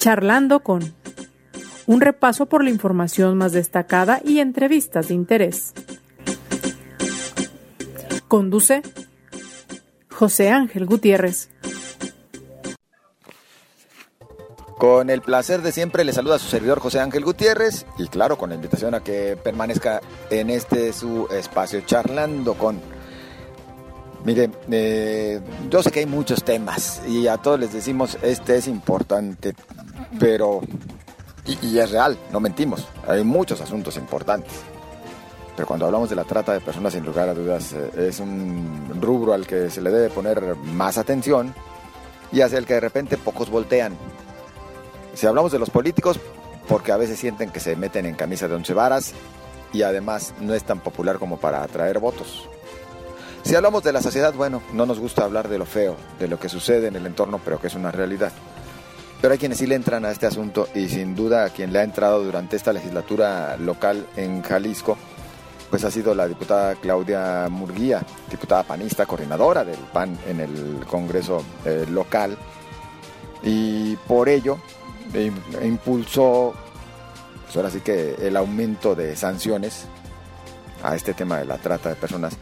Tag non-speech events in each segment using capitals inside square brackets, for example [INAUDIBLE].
Charlando con un repaso por la información más destacada y entrevistas de interés. Conduce José Ángel Gutiérrez. Con el placer de siempre le saluda a su servidor José Ángel Gutiérrez y claro, con la invitación a que permanezca en este su espacio charlando con... Mire, eh, yo sé que hay muchos temas y a todos les decimos este es importante, pero... Y, es real, no mentimos, hay muchos asuntos importantes. Pero cuando hablamos de la trata de personas, sin lugar a dudas, eh, es un rubro al que se le debe poner más atención y hacia el que de repente pocos voltean si hablamos de los políticos, porque a veces sienten que se meten en camisa de once varas y además no es tan popular como para atraer votos. Si hablamos de la sociedad, bueno, no nos gusta hablar de lo feo, de lo que sucede en el entorno, pero que es una realidad. Pero hay quienes sí le entran a este asunto y sin duda a quien le ha entrado durante esta legislatura local en Jalisco, pues ha sido la diputada Claudia Murguía, diputada panista, coordinadora del PAN en el Congreso eh, local. Y por ello, e, e impulsó, pues ahora sí que el aumento de sanciones a este tema de la trata de personas.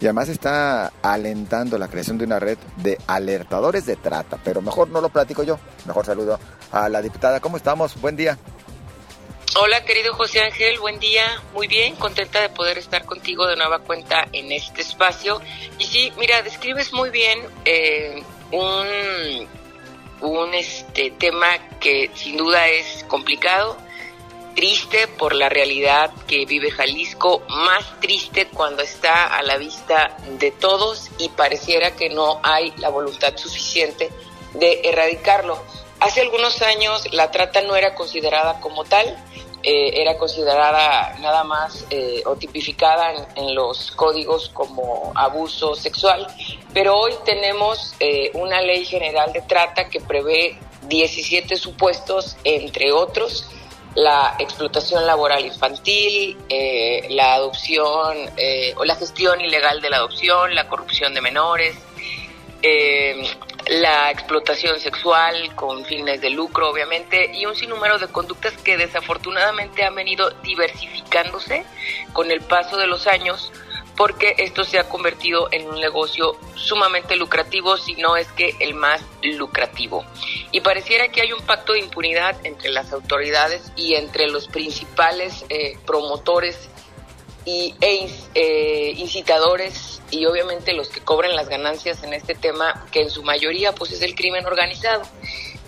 Y además está alentando la creación de una red de alertadores de trata. Pero mejor no lo platico yo. Mejor saludo a la diputada. ¿Cómo estamos? Buen día. Hola querido José Ángel, buen día, muy bien, contenta de poder estar contigo de nueva cuenta en este espacio. Y sí, mira, describes muy bien eh, un un este tema que sin duda es complicado, triste por la realidad que vive Jalisco, más triste cuando está a la vista de todos y pareciera que no hay la voluntad suficiente de erradicarlo. Hace algunos años la trata no era considerada como tal, eh, era considerada nada más eh, o tipificada en, los códigos como abuso sexual, pero hoy tenemos eh, una ley general de trata que prevé 17 supuestos, entre otros, la explotación laboral infantil, la adopción o la gestión ilegal de la adopción, la corrupción de menores, la explotación sexual con fines de lucro, obviamente, y un sinnúmero de conductas que desafortunadamente han venido diversificándose con el paso de los años, porque esto se ha convertido en un negocio sumamente lucrativo, si no es que el más lucrativo. Y pareciera que hay un pacto de impunidad entre las autoridades y entre los principales eh, promotores y, e, eh, incitadores y obviamente los que cobran las ganancias en este tema, que en su mayoría pues es el crimen organizado.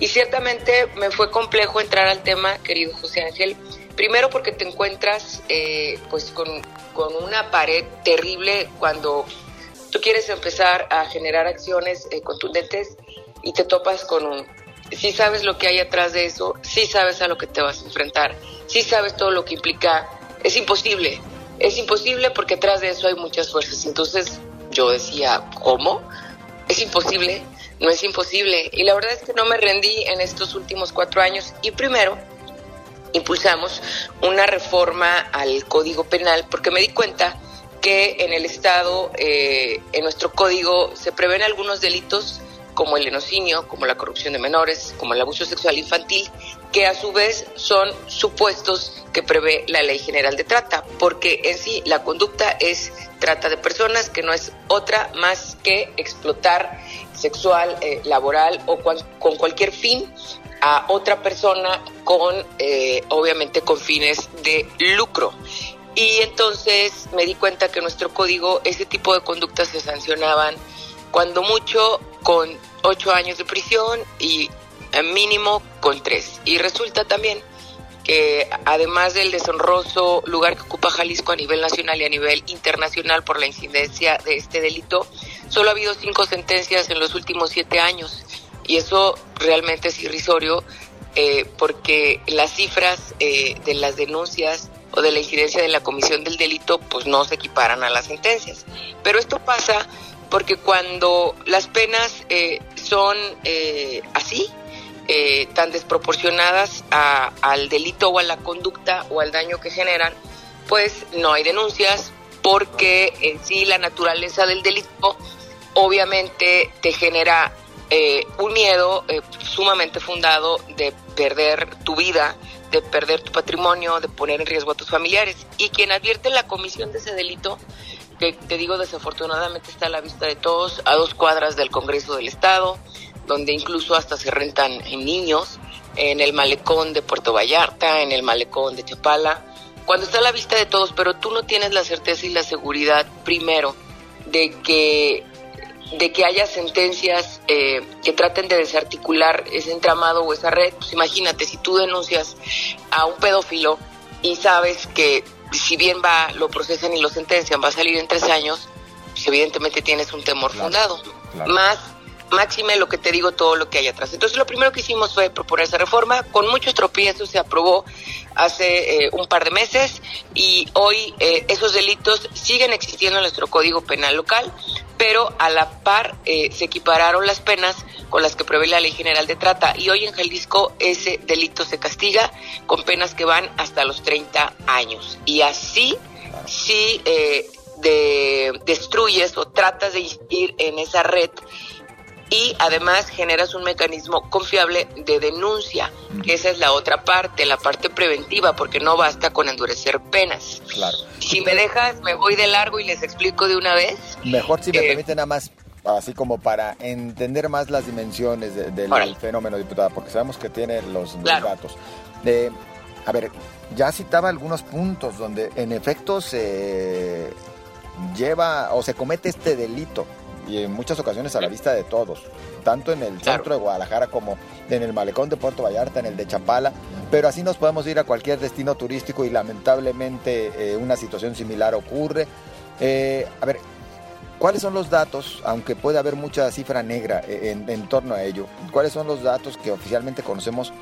Y ciertamente me fue complejo entrar al tema, querido José Ángel, primero porque te encuentras eh, pues con, con, una pared terrible cuando tú quieres empezar a generar acciones eh, contundentes y te topas con un... Si sabes lo que hay atrás de eso, si sabes a lo que te vas a enfrentar, si sabes todo lo que implica, es imposible es imposible porque atrás de eso hay muchas fuerzas. Entonces yo decía, ¿cómo? Es imposible, no es imposible. Y la verdad es que no me rendí en estos últimos cuatro años. Y primero, impulsamos una reforma al Código Penal porque me di cuenta que en el Estado, eh, en nuestro código, se prevén algunos delitos como el enocinio, como la corrupción de menores, como el abuso sexual infantil, que a su vez son supuestos que prevé la Ley General de Trata, porque en sí la conducta es trata de personas, que no es otra más que explotar sexual, eh, laboral o con cualquier fin a otra persona con, eh, obviamente, con fines de lucro. Y entonces me di cuenta que nuestro código ese tipo de conductas se sancionaban cuando mucho con ocho años de prisión y mínimo con tres. Y resulta también que además del deshonroso lugar que ocupa Jalisco a nivel nacional y a nivel internacional por la incidencia de este delito, solo ha habido cinco sentencias en los últimos siete años. Y eso realmente es irrisorio eh, porque las cifras eh, de las denuncias o de la incidencia de la comisión del delito pues no se equiparan a las sentencias. Pero esto pasa porque cuando las penas eh, son eh, así, eh, tan desproporcionadas al delito o a la conducta o al daño que generan, pues no hay denuncias porque en sí la naturaleza del delito obviamente te genera eh, un miedo eh, sumamente fundado de perder tu vida, de perder tu patrimonio, de poner en riesgo a tus familiares. Y quien advierte la comisión de ese delito, que te digo desafortunadamente está a la vista de todos, a dos cuadras del Congreso del Estado, donde incluso hasta se rentan niños, en el malecón de Puerto Vallarta, en el malecón de Chapala, cuando está a la vista de todos, pero tú no tienes la certeza y la seguridad, primero, de que de que haya sentencias eh, que traten de desarticular ese entramado o esa red, pues imagínate, si tú denuncias a un pedófilo y sabes que si bien va, lo procesan y lo sentencian, va a salir en tres años, pues evidentemente tienes un temor fundado. Más máxime lo que te digo, todo lo que hay atrás. Entonces, lo primero que hicimos fue proponer esa reforma. Con muchos tropiezos se aprobó hace eh, un par de meses y hoy eh, esos delitos siguen existiendo en nuestro Código Penal local, pero a la par eh, se equipararon las penas con las que prevé la Ley General de Trata y hoy en Jalisco ese delito se castiga con penas que van hasta los 30 años. Y así, si de, destruyes o tratas de ir en esa red, y además generas un mecanismo confiable de denuncia, que esa es la otra parte, la parte preventiva, porque no basta con endurecer penas. Claro. Si me dejas, me voy de largo y les explico de una vez. Mejor si me eh, permite nada más, así como para entender más las dimensiones del fenómeno, diputada, porque sabemos que tiene los, datos. De, a ver, ya citaba algunos puntos donde en efecto se lleva o se comete este delito y en muchas ocasiones a la vista de todos, tanto en el centro de Guadalajara como en el malecón de Puerto Vallarta, en el de Chapala, pero así nos podemos ir a cualquier destino turístico y lamentablemente eh, una situación similar ocurre. Eh, a ver, ¿cuáles son los datos, aunque puede haber mucha cifra negra eh, en, torno a ello, cuáles son los datos que oficialmente conocemos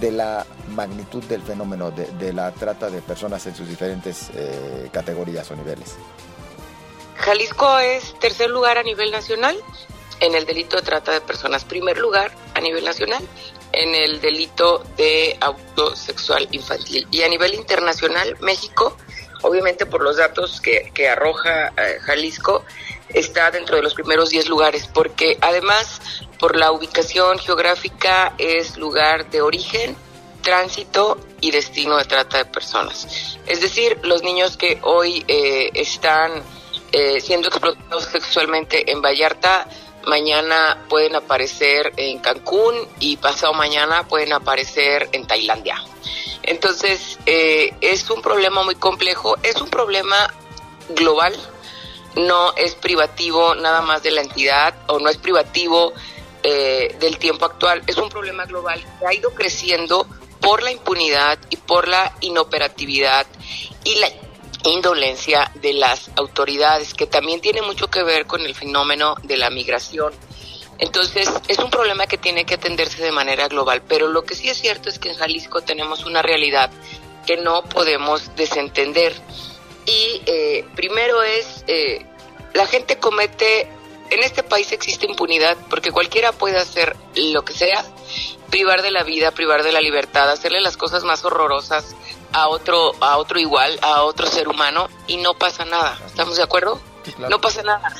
de la magnitud del fenómeno de, de la trata de personas en sus diferentes categorías o niveles? Jalisco es tercer lugar a nivel nacional en el delito de trata de personas, primer lugar a nivel nacional en el delito de abuso sexual infantil. Y a nivel internacional, México, obviamente por los datos que, arroja eh, Jalisco, está dentro de los primeros 10 lugares, porque además por la ubicación geográfica es lugar de origen, tránsito y destino de trata de personas. Es decir, los niños que hoy eh, están eh, siendo explotados sexualmente en Vallarta, mañana pueden aparecer en Cancún y pasado mañana pueden aparecer en Tailandia. Entonces, eh, es un problema muy complejo, es un problema global, no es privativo nada más de la entidad o no es privativo eh, del tiempo actual, es un problema global que ha ido creciendo por la impunidad y por la inoperatividad y la indolencia de las autoridades, que también tiene mucho que ver con el fenómeno de la migración. Entonces, es un problema que tiene que atenderse de manera global, pero lo que sí es cierto es que en Jalisco tenemos una realidad que no podemos desentender. Y eh, primero es, eh, la gente comete, en este país existe impunidad porque cualquiera puede hacer lo que sea, privar de la vida, privar de la libertad, hacerle las cosas más horrorosas a otro, a otro igual, a otro ser humano y no pasa nada. ¿Estamos de acuerdo? No pasa nada.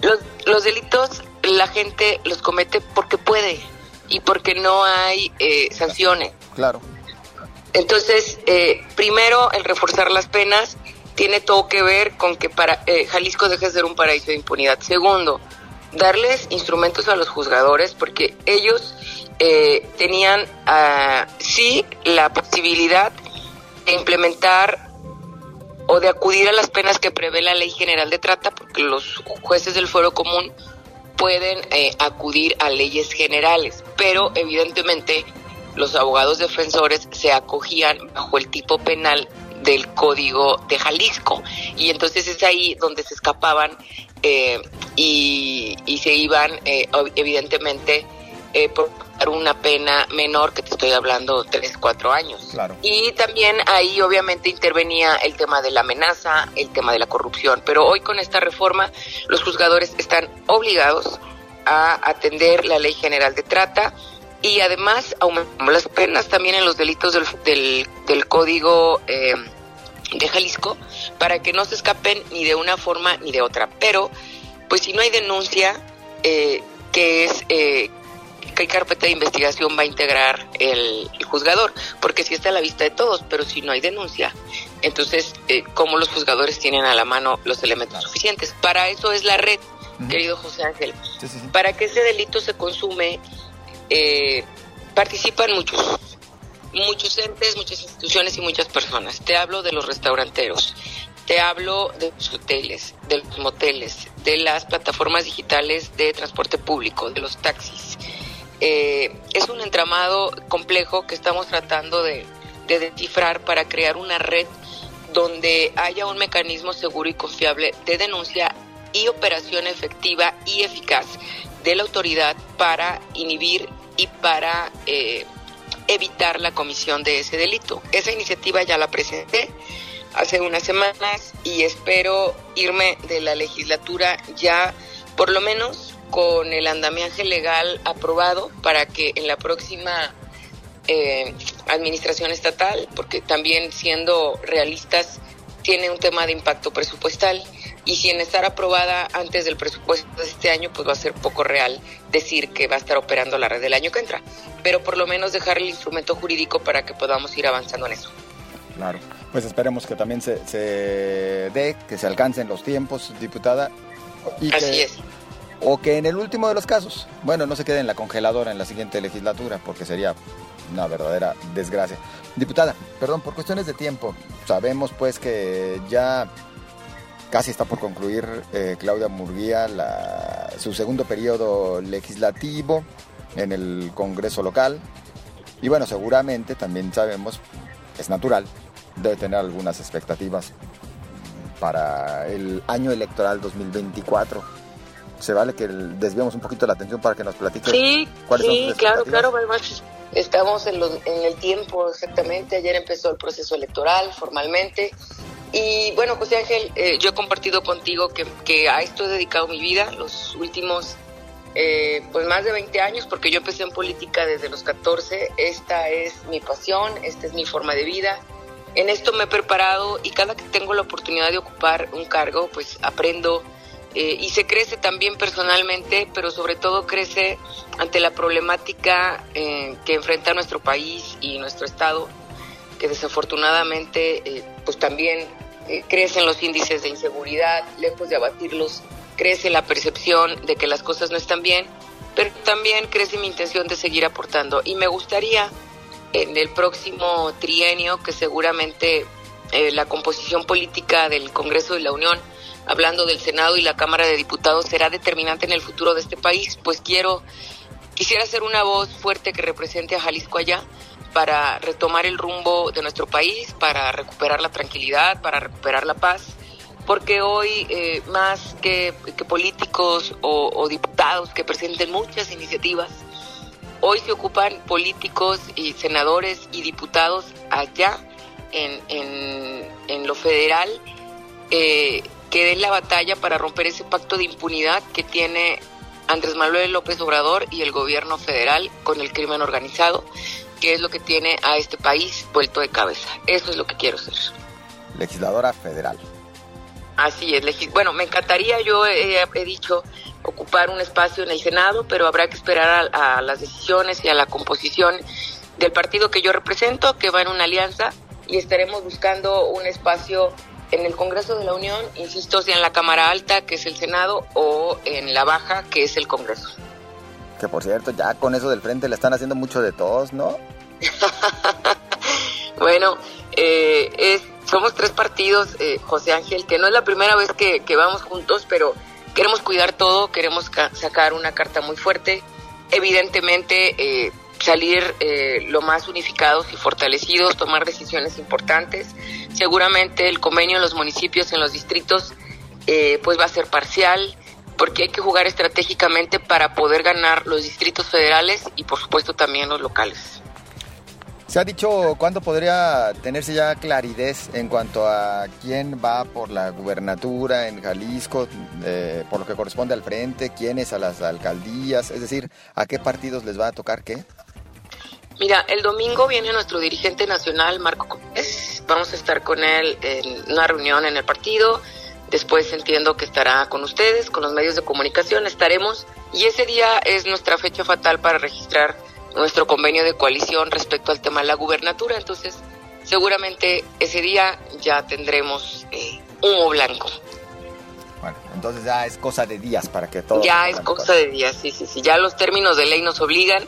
Los, los delitos la gente los comete porque puede y porque no hay eh, sanciones. Claro. Entonces, eh, primero, el reforzar las penas tiene todo que ver con que para eh, Jalisco deje de ser un paraíso de impunidad. Segundo, darles instrumentos a los juzgadores porque ellos eh, tenían uh, sí la posibilidad de implementar o de acudir a las penas que prevé la Ley General de Trata, porque los jueces del Foro Común pueden eh, acudir a leyes generales, pero evidentemente los abogados defensores se acogían bajo el tipo penal del Código de Jalisco y entonces es ahí donde se escapaban eh, y, y, se iban eh, evidentemente eh, por una pena menor, que te estoy hablando, tres, cuatro años. Y también ahí obviamente intervenía el tema de la amenaza, el tema de la corrupción. Pero hoy con esta reforma los juzgadores están obligados a atender la ley general de trata y además aumentamos las penas también en los delitos del, del, del código eh, de Jalisco para que no se escapen ni de una forma ni de otra. Pero pues si no hay denuncia, eh, que es eh, qué carpeta de investigación va a integrar el, juzgador, porque si está a la vista de todos, pero si no hay denuncia, entonces, eh, ¿cómo los juzgadores tienen a la mano los elementos suficientes? Para eso es la red, querido José Ángel. Para que ese delito se consume, eh, participan muchos, muchos entes, muchas instituciones y muchas personas. Te hablo de los restauranteros, te hablo de los hoteles, de los moteles, de las plataformas digitales de transporte público, de los taxis. Eh, es un entramado complejo que estamos tratando de, descifrar para crear una red donde haya un mecanismo seguro y confiable de denuncia y operación efectiva y eficaz de la autoridad para inhibir y para eh, evitar la comisión de ese delito. Esa iniciativa ya la presenté hace unas semanas y espero irme de la legislatura ya por lo menos con el andamiaje legal aprobado para que en la próxima eh, administración estatal, porque también siendo realistas tiene un tema de impacto presupuestal y sin estar aprobada antes del presupuesto de este año, pues va a ser poco real decir que va a estar operando la red del año que entra, pero por lo menos dejar el instrumento jurídico para que podamos ir avanzando en eso. Claro pues esperemos que también se, dé, que se alcancen los tiempos, diputada. Y Así es. O que en el último de los casos, bueno, no se quede en la congeladora en la siguiente legislatura, porque sería una verdadera desgracia. Diputada, perdón, por cuestiones de tiempo, sabemos pues que ya casi está por concluir eh, Claudia Murguía su segundo periodo legislativo en el Congreso local. Y bueno, seguramente también sabemos, es natural, debe tener algunas expectativas para el año electoral 2024. Se vale que desviamos un poquito la atención para que nos platique. Sí, sí, claro, claro, Estamos en, en el tiempo exactamente. Ayer empezó el proceso electoral formalmente. Y bueno, José Ángel, eh, yo he compartido contigo que, que, a esto he dedicado mi vida, los últimos, eh, pues más de 20 años, porque yo empecé en política desde los 14. Esta es mi pasión, esta es mi forma de vida en esto me he preparado y cada que tengo la oportunidad de ocupar un cargo, pues aprendo eh, y se crece también personalmente, pero sobre todo crece ante la problemática eh, que enfrenta nuestro país y nuestro Estado, que desafortunadamente eh, pues también crecen los índices de inseguridad, lejos de abatirlos, crece la percepción de que las cosas no están bien, pero también crece mi intención de seguir aportando. Y me gustaría en el próximo trienio, que seguramente eh, la composición política del Congreso de la Unión, hablando del Senado y la Cámara de Diputados, será determinante en el futuro de este país, pues quiero, quisiera ser una voz fuerte que represente a Jalisco allá para retomar el rumbo de nuestro país, para recuperar la tranquilidad, para recuperar la paz, porque hoy eh, más que, políticos o diputados que presenten muchas iniciativas, Hoy se ocupan políticos y senadores y diputados allá en, en, lo federal eh, que den la batalla para romper ese pacto de impunidad que tiene Andrés Manuel López Obrador y el gobierno federal con el crimen organizado, que es lo que tiene a este país vuelto de cabeza. Eso es lo que quiero ser. Legisladora federal. Así es. Bueno, me encantaría, yo he, he dicho, ocupar un espacio en el Senado, pero habrá que esperar a, las decisiones y a la composición del partido que yo represento, que va en una alianza, y estaremos buscando un espacio en el Congreso de la Unión, insisto, sea en la Cámara Alta, que es el Senado, o en la Baja, que es el Congreso. Que por cierto, ya con eso del frente le están haciendo mucho de todos, ¿no? [LAUGHS] bueno, eh, es, somos tres partidos, eh, José Ángel, que no es la primera vez que, que vamos juntos, pero Queremos cuidar todo, queremos sacar una carta muy fuerte, evidentemente eh, salir eh, lo más unificados y fortalecidos, tomar decisiones importantes. Seguramente el convenio en los municipios, en los distritos, eh, pues va a ser parcial, porque hay que jugar estratégicamente para poder ganar los distritos federales y por supuesto también los locales. ¿Se ha dicho cuándo podría tenerse ya claridad en cuanto a quién va por la gubernatura en Jalisco, eh, por lo que corresponde al frente, quiénes a las alcaldías, es decir, a qué partidos les va a tocar qué? Mira, el domingo viene nuestro dirigente nacional, Marco Copés. Vamos a estar con él en una reunión en el partido. Después entiendo que estará con ustedes, con los medios de comunicación. Estaremos Y ese día es nuestra fecha fatal para registrar nuestro convenio de coalición respecto al tema de la gubernatura. Entonces, seguramente ese día ya tendremos eh, humo blanco. Bueno, entonces ya es cosa de días para que todo... Ya es cosa de días, sí, sí, sí. Ya los términos de ley nos obligan.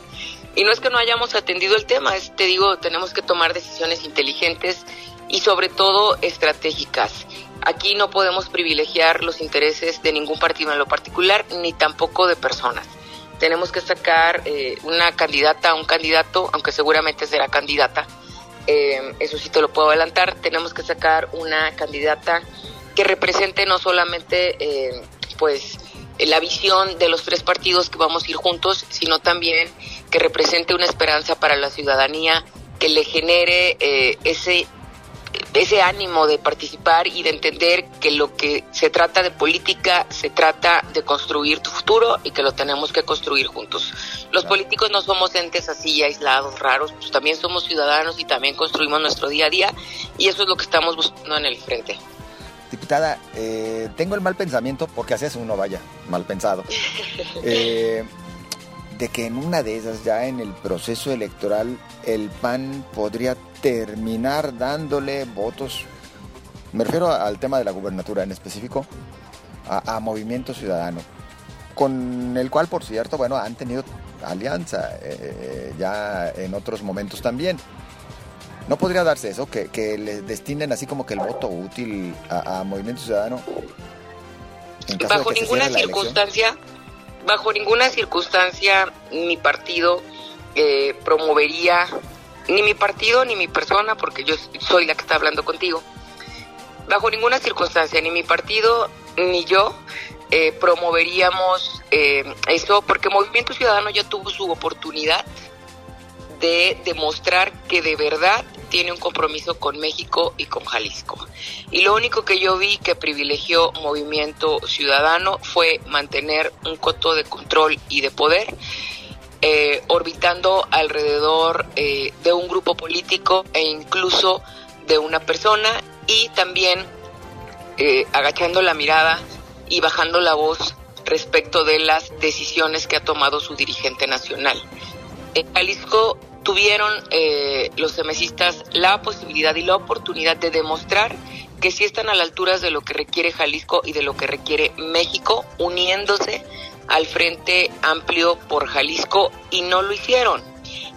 Y no es que no hayamos atendido el tema, es, te digo, tenemos que tomar decisiones inteligentes y sobre todo estratégicas. Aquí no podemos privilegiar los intereses de ningún partido en lo particular, ni tampoco de personas. Tenemos que sacar eh, una candidata, un candidato, aunque seguramente será candidata, eh, eso sí te lo puedo adelantar, tenemos que sacar una candidata que represente no solamente eh, pues la visión de los tres partidos que vamos a ir juntos, sino también que represente una esperanza para la ciudadanía, que le genere eh, ese ese ánimo de participar y de entender que lo que se trata de política se trata de construir tu futuro y que lo tenemos que construir juntos. Los políticos no somos entes así aislados, raros, pues también somos ciudadanos y también construimos nuestro día a día y eso es lo que estamos buscando en el frente. Diputada, eh, tengo el mal pensamiento, porque así es uno, vaya, mal pensado, [LAUGHS] eh, de que en una de esas, ya en el proceso electoral, el PAN podría terminar dándole votos, me refiero al tema de la gubernatura en específico, a, Movimiento Ciudadano, con el cual, por cierto, bueno, han tenido alianza eh, ya en otros momentos también. ¿No podría darse eso? Que, que le destinen así como que el voto útil a, Movimiento Ciudadano. bajo ninguna circunstancia, bajo ninguna circunstancia mi partido eh, promovería ni mi partido ni mi persona, porque yo soy la que está hablando contigo. Bajo ninguna circunstancia, ni mi partido ni yo eh, promoveríamos eh, eso, porque Movimiento Ciudadano ya tuvo su oportunidad de demostrar que de verdad tiene un compromiso con México y con Jalisco. Y lo único que yo vi que privilegió Movimiento Ciudadano fue mantener un coto de control y de poder, eh, orbitando alrededor eh, de un grupo político e incluso de una persona y también eh, agachando la mirada y bajando la voz respecto de las decisiones que ha tomado su dirigente nacional. En Jalisco tuvieron eh, los semesistas la posibilidad y la oportunidad de demostrar que sí están a la altura de lo que requiere Jalisco y de lo que requiere México, uniéndose al Frente Amplio por Jalisco y no lo hicieron.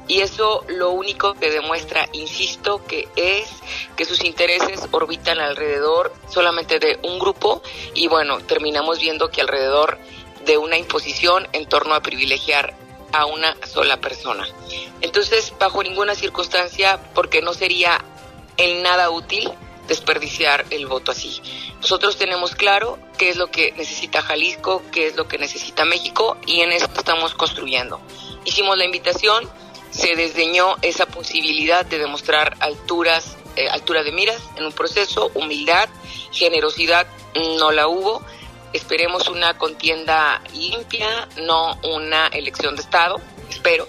Y eso lo único que demuestra, insisto, que es que sus intereses orbitan alrededor solamente de un grupo y bueno, terminamos viendo que alrededor de una imposición en torno a privilegiar a una sola persona. Entonces, bajo ninguna circunstancia, porque no sería en nada útil desperdiciar el voto así. Nosotros tenemos claro qué es lo que necesita Jalisco, qué es lo que necesita México y en eso estamos construyendo. Hicimos la invitación, se desdeñó esa posibilidad de demostrar alturas, eh, altura de miras en un proceso, humildad, generosidad no la hubo Esperemos una contienda limpia, no una elección de Estado, espero.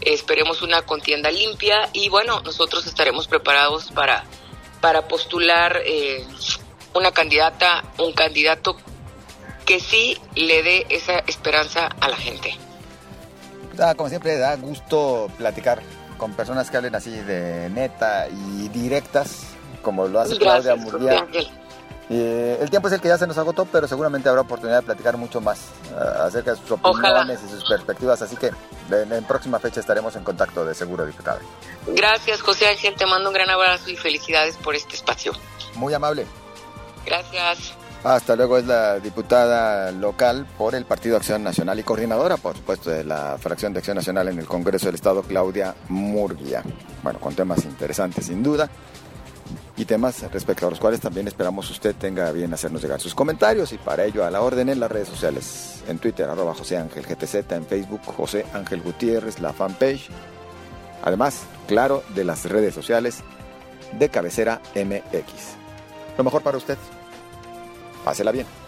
Esperemos una contienda limpia y bueno, nosotros estaremos preparados para, para postular eh, una candidata, un candidato que sí le dé esa esperanza a la gente. como siempre, da gusto platicar con personas que hablen así de neta y directas, como lo hace Claudia Murguía el tiempo es el que ya se nos agotó, pero seguramente habrá oportunidad de platicar mucho más uh, acerca de sus opiniones y sus perspectivas. Así que en, próxima fecha estaremos en contacto de seguro, diputada. Gracias, José Ángel. Te mando un gran abrazo y felicidades por este espacio. Muy amable. Gracias. Hasta luego es la diputada local por el Partido Acción Nacional y coordinadora, por supuesto, de la fracción de Acción Nacional en el Congreso del Estado, Claudia Murguía. Bueno, con temas interesantes sin duda y temas respecto a los cuales también esperamos usted tenga bien hacernos llegar sus comentarios y para ello a la orden en las redes sociales, en Twitter arroba José Ángel GTZ, en Facebook José Ángel Gutiérrez, la fanpage, además, claro, de las redes sociales de Cabecera MX. Lo mejor para usted, pásela bien.